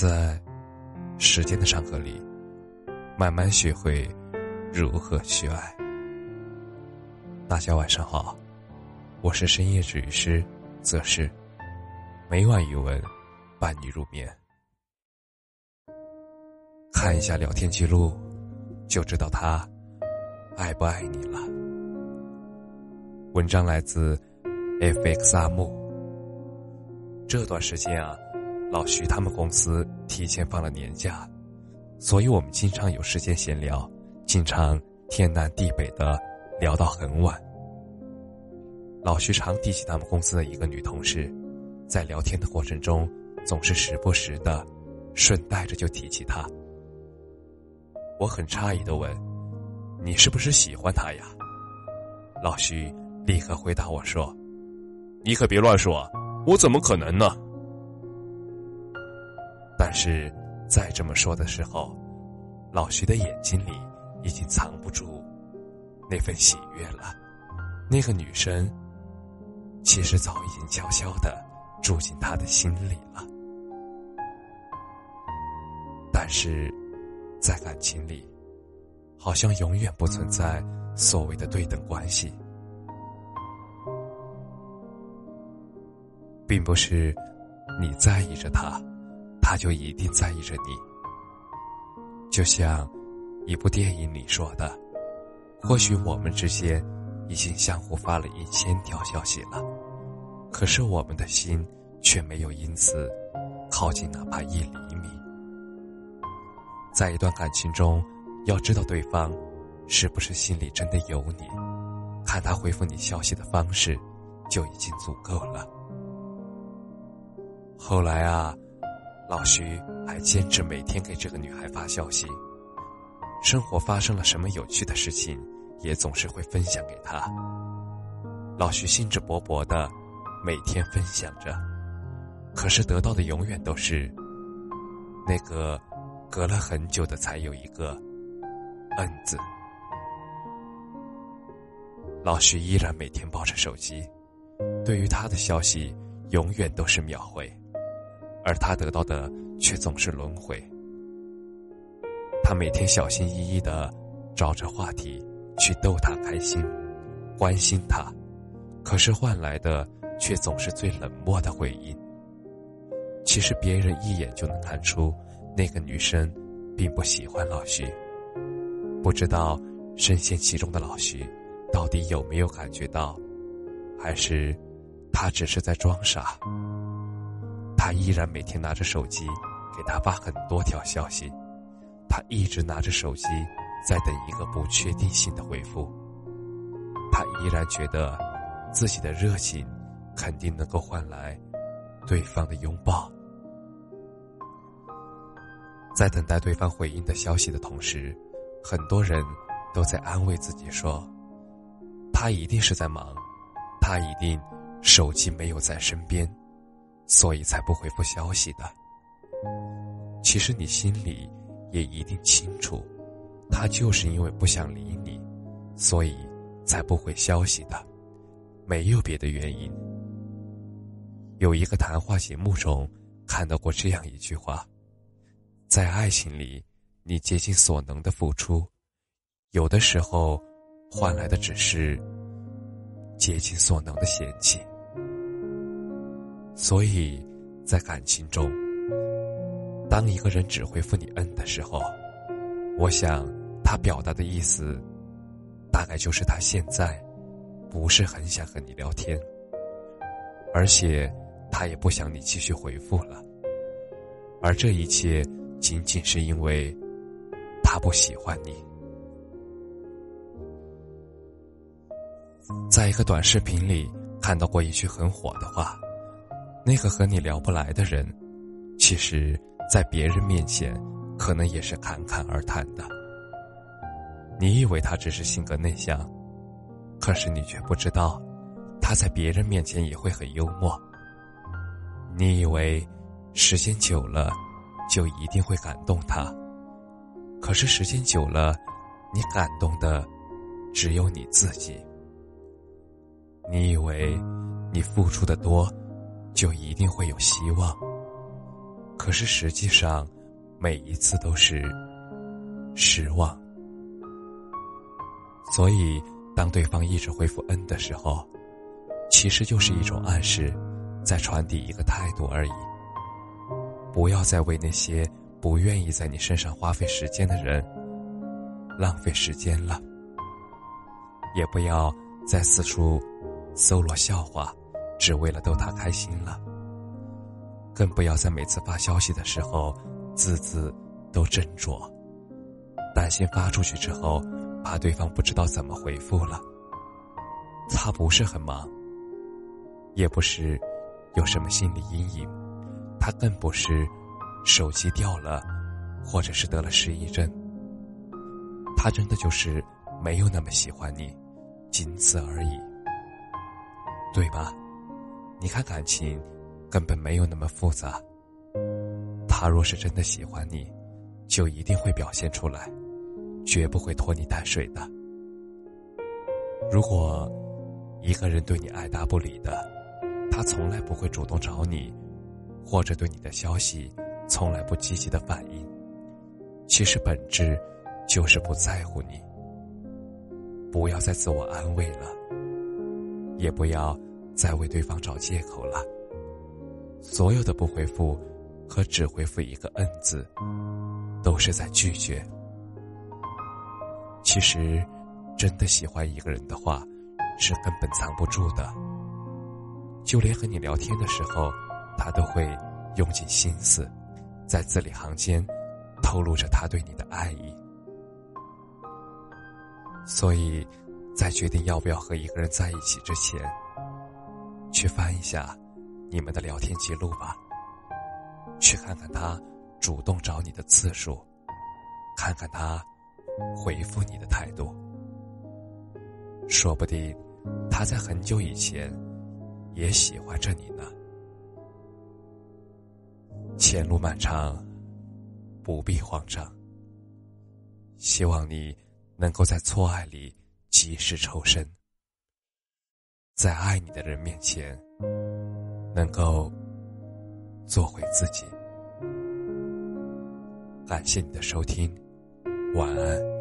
在时间的长河里，慢慢学会如何去爱。大家晚上好，我是深夜治愈师则是每晚语文伴你入眠。看一下聊天记录，就知道他爱不爱你了。文章来自 FX 阿木。这段时间啊。老徐他们公司提前放了年假，所以我们经常有时间闲聊，经常天南地北的聊到很晚。老徐常提起他们公司的一个女同事，在聊天的过程中，总是时不时的顺带着就提起她。我很诧异的问：“你是不是喜欢她呀？”老徐立刻回答我说：“你可别乱说，我怎么可能呢？”但是，再这么说的时候，老徐的眼睛里已经藏不住那份喜悦了。那个女生，其实早已经悄悄的住进他的心里了。但是，在感情里，好像永远不存在所谓的对等关系，并不是你在意着他。他就一定在意着你，就像一部电影里说的：“或许我们之间已经相互发了一千条消息了，可是我们的心却没有因此靠近哪怕一厘米。”在一段感情中，要知道对方是不是心里真的有你，看他回复你消息的方式就已经足够了。后来啊。老徐还坚持每天给这个女孩发消息，生活发生了什么有趣的事情，也总是会分享给她。老徐兴致勃勃的每天分享着，可是得到的永远都是那个隔了很久的才有一个“嗯”字。老徐依然每天抱着手机，对于他的消息永远都是秒回。而他得到的却总是轮回。他每天小心翼翼的找着话题去逗他开心，关心他，可是换来的却总是最冷漠的回应。其实别人一眼就能看出，那个女生并不喜欢老徐。不知道深陷其中的老徐到底有没有感觉到，还是他只是在装傻。他依然每天拿着手机给他发很多条消息，他一直拿着手机在等一个不确定性的回复。他依然觉得自己的热情肯定能够换来对方的拥抱。在等待对方回应的消息的同时，很多人都在安慰自己说：“他一定是在忙，他一定手机没有在身边。”所以才不回复消息的。其实你心里也一定清楚，他就是因为不想理你，所以才不回消息的，没有别的原因。有一个谈话节目中看到过这样一句话：在爱情里，你竭尽所能的付出，有的时候换来的只是竭尽所能的嫌弃。所以，在感情中，当一个人只回复你“嗯”的时候，我想他表达的意思，大概就是他现在不是很想和你聊天，而且他也不想你继续回复了。而这一切，仅仅是因为他不喜欢你。在一个短视频里看到过一句很火的话。那个和你聊不来的人，其实，在别人面前，可能也是侃侃而谈的。你以为他只是性格内向，可是你却不知道，他在别人面前也会很幽默。你以为，时间久了，就一定会感动他，可是时间久了，你感动的，只有你自己。你以为，你付出的多。就一定会有希望，可是实际上，每一次都是失望。所以，当对方一直回复“嗯”的时候，其实就是一种暗示，在传递一个态度而已。不要再为那些不愿意在你身上花费时间的人浪费时间了，也不要再四处搜罗笑话，只为了逗他开心了。更不要在每次发消息的时候字字都斟酌，担心发出去之后。怕对方不知道怎么回复了。他不是很忙，也不是有什么心理阴影，他更不是手机掉了，或者是得了失忆症。他真的就是没有那么喜欢你，仅此而已，对吧？你看感情根本没有那么复杂。他若是真的喜欢你，就一定会表现出来。绝不会拖泥带水的。如果一个人对你爱答不理的，他从来不会主动找你，或者对你的消息从来不积极的反应，其实本质就是不在乎你。不要再自我安慰了，也不要再为对方找借口了。所有的不回复和只回复一个“嗯”字，都是在拒绝。其实，真的喜欢一个人的话，是根本藏不住的。就连和你聊天的时候，他都会用尽心思，在字里行间透露着他对你的爱意。所以，在决定要不要和一个人在一起之前，去翻一下你们的聊天记录吧，去看看他主动找你的次数，看看他。回复你的态度，说不定他在很久以前也喜欢着你呢。前路漫长，不必慌张。希望你能够在错爱里及时抽身，在爱你的人面前能够做回自己。感谢你的收听。晚安。